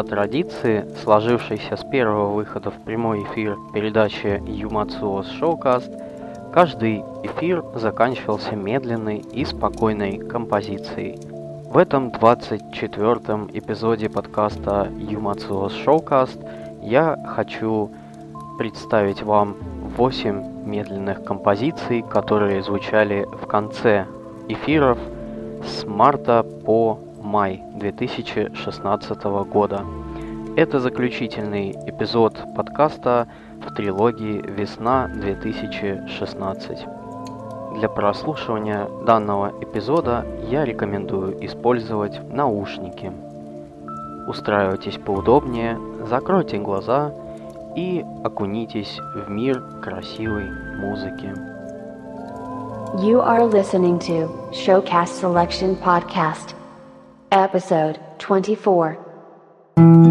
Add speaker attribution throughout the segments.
Speaker 1: По традиции, сложившейся с первого выхода в прямой эфир передачи Юмацуос Шоукаст, каждый эфир заканчивался медленной и спокойной композицией. В этом 24-м эпизоде подкаста Юмацуос Шоукаст я хочу представить вам 8 медленных композиций, которые звучали в конце эфиров с марта по май 2016 года. Это заключительный эпизод подкаста в трилогии «Весна 2016». Для прослушивания данного эпизода я рекомендую использовать наушники. Устраивайтесь поудобнее, закройте глаза и окунитесь в мир красивой музыки.
Speaker 2: You are listening to Showcast Selection Podcast, Episode 24.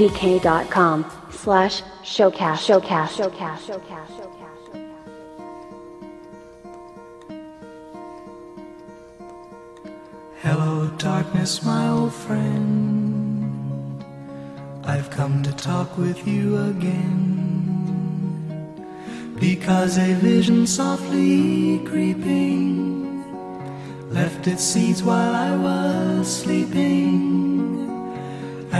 Speaker 2: vk.com slash showcast showcast showcast showcast
Speaker 3: Hello, darkness, my old friend. I've come to talk with you again. Because a vision softly creeping left its seeds while I was sleeping.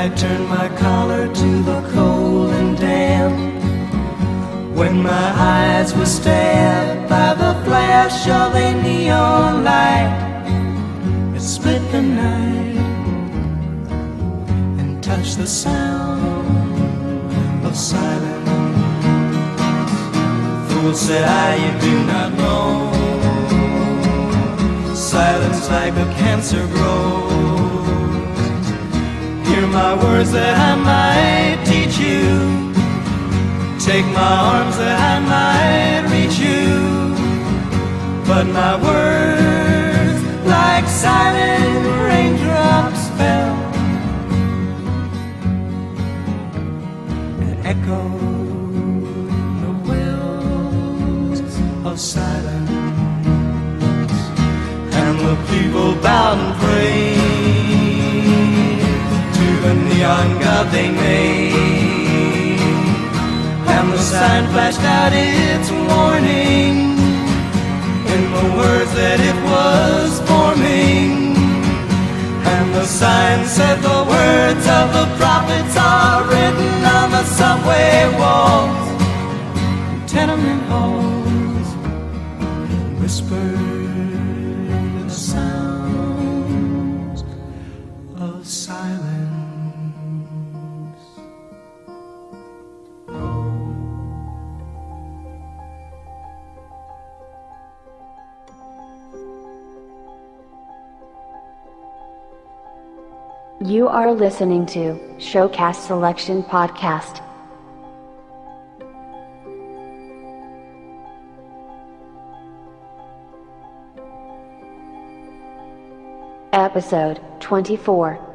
Speaker 3: I turned my collar to the cold and damp. When my eyes were stabbed by the flash of a neon light, it split the night and touched the sound of silence. Fool said I, you do not know. Silence like a cancer grows. Hear my words that I might teach you. Take my arms that I might reach you. But my they made. And the sign flashed out its warning in the words that it was forming. And the sign said the words of the prophets are written on the subway walls, tenement halls, whispered
Speaker 2: You are listening to Showcast Selection Podcast. Episode 24.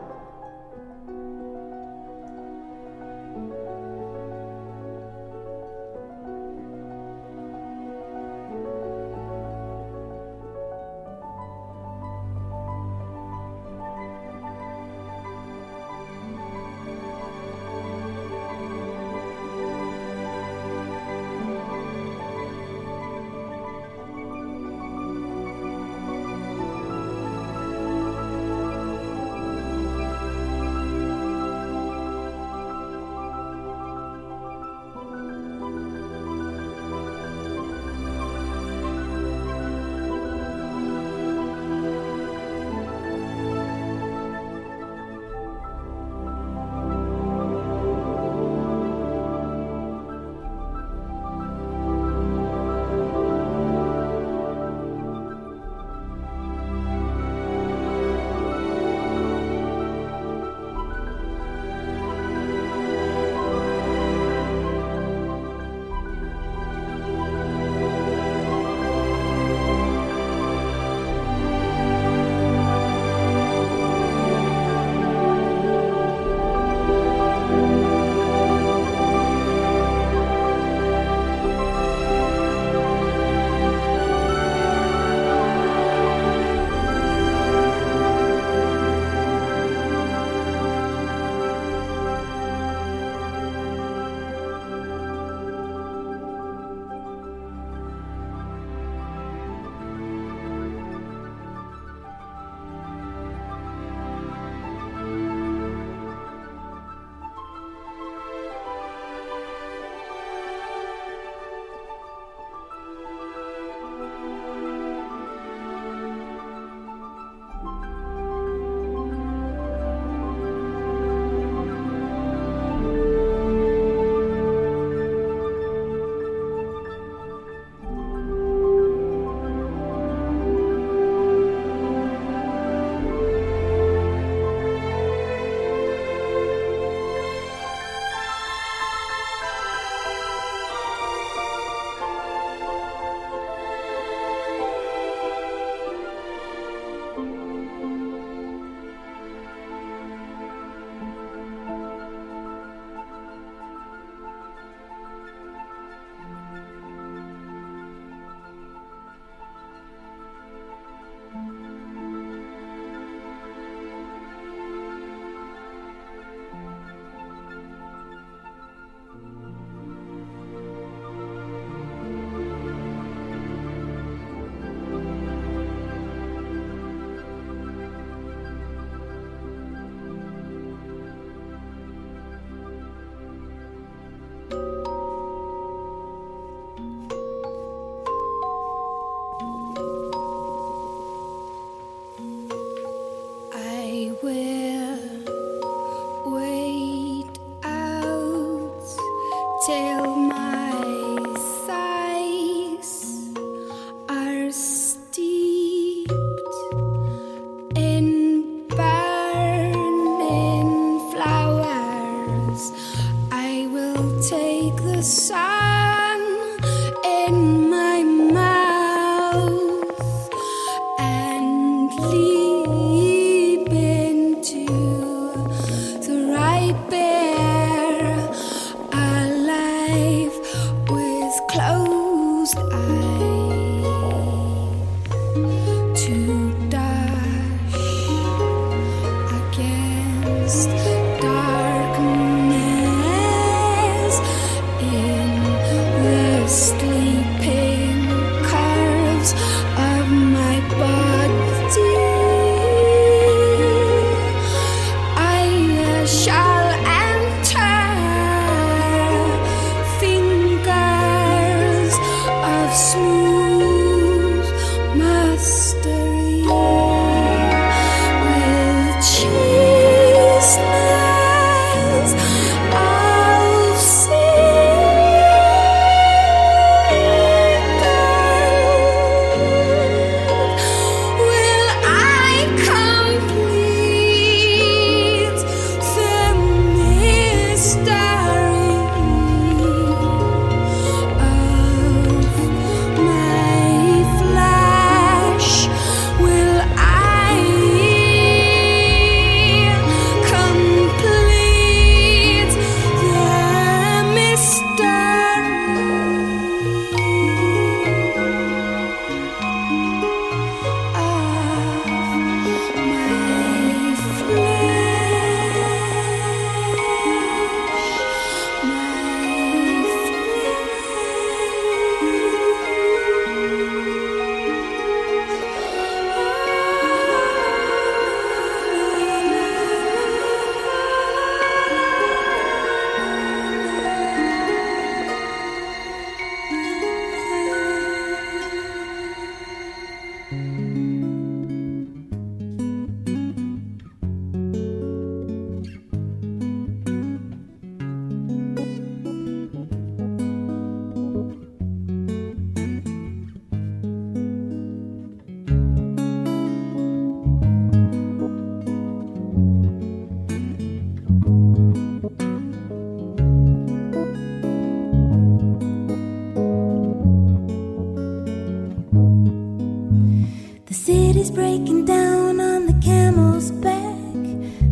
Speaker 4: city's breaking down on the camel's back.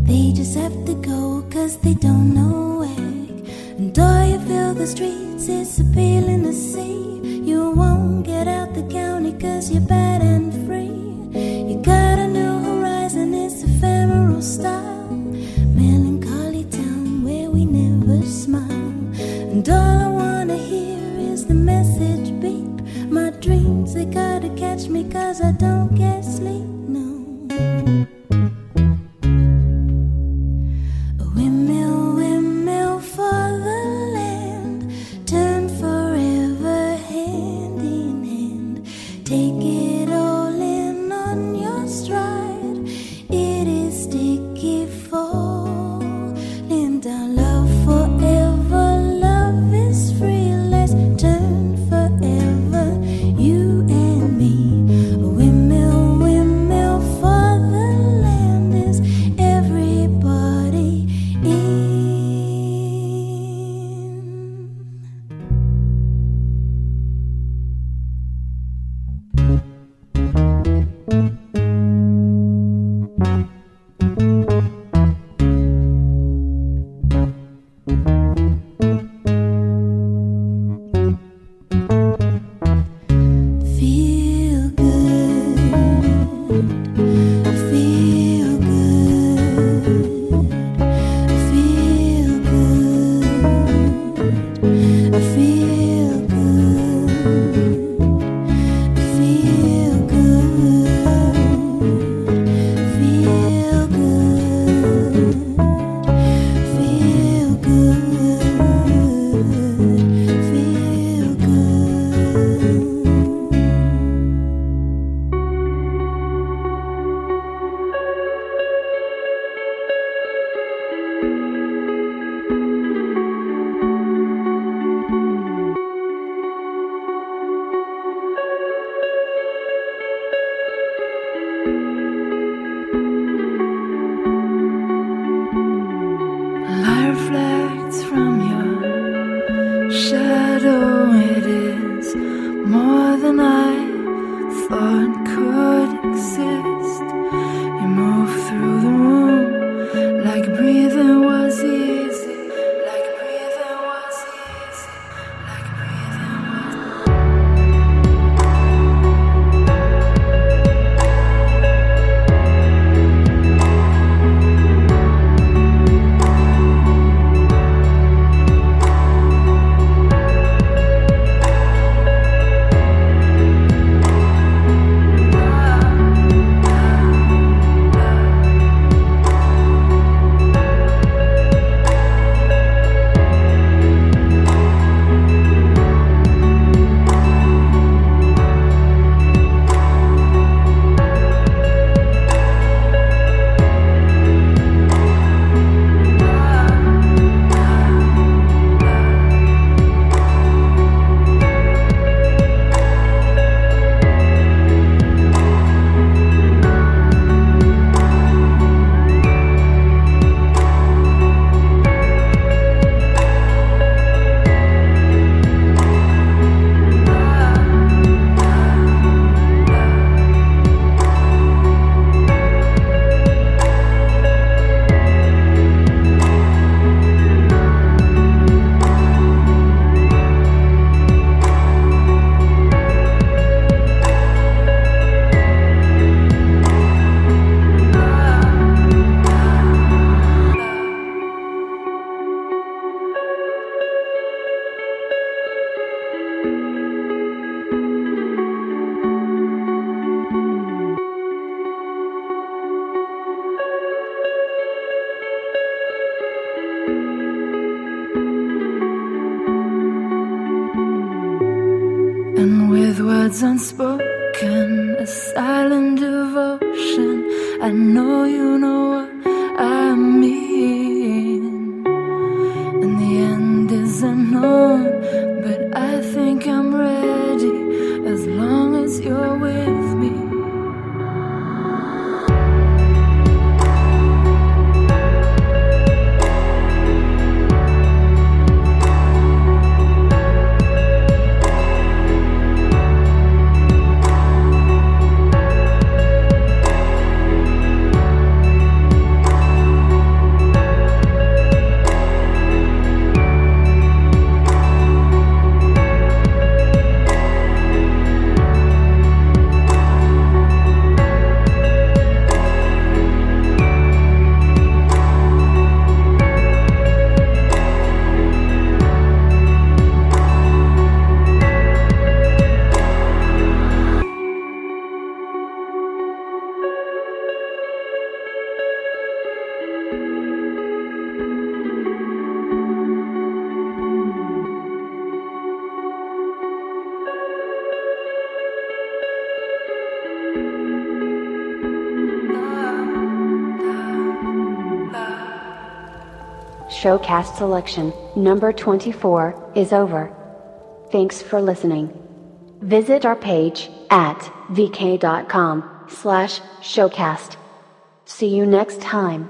Speaker 4: They just have to go cause they don't know where. And all you feel the streets is appealing to see. You won't get out the county cause you're bad and free. You got a new horizon, it's ephemeral stuff. shadow, it is more than I thought.
Speaker 2: Showcast selection, number 24, is over. Thanks for listening. Visit our page at vk.com slash showcast. See you next time.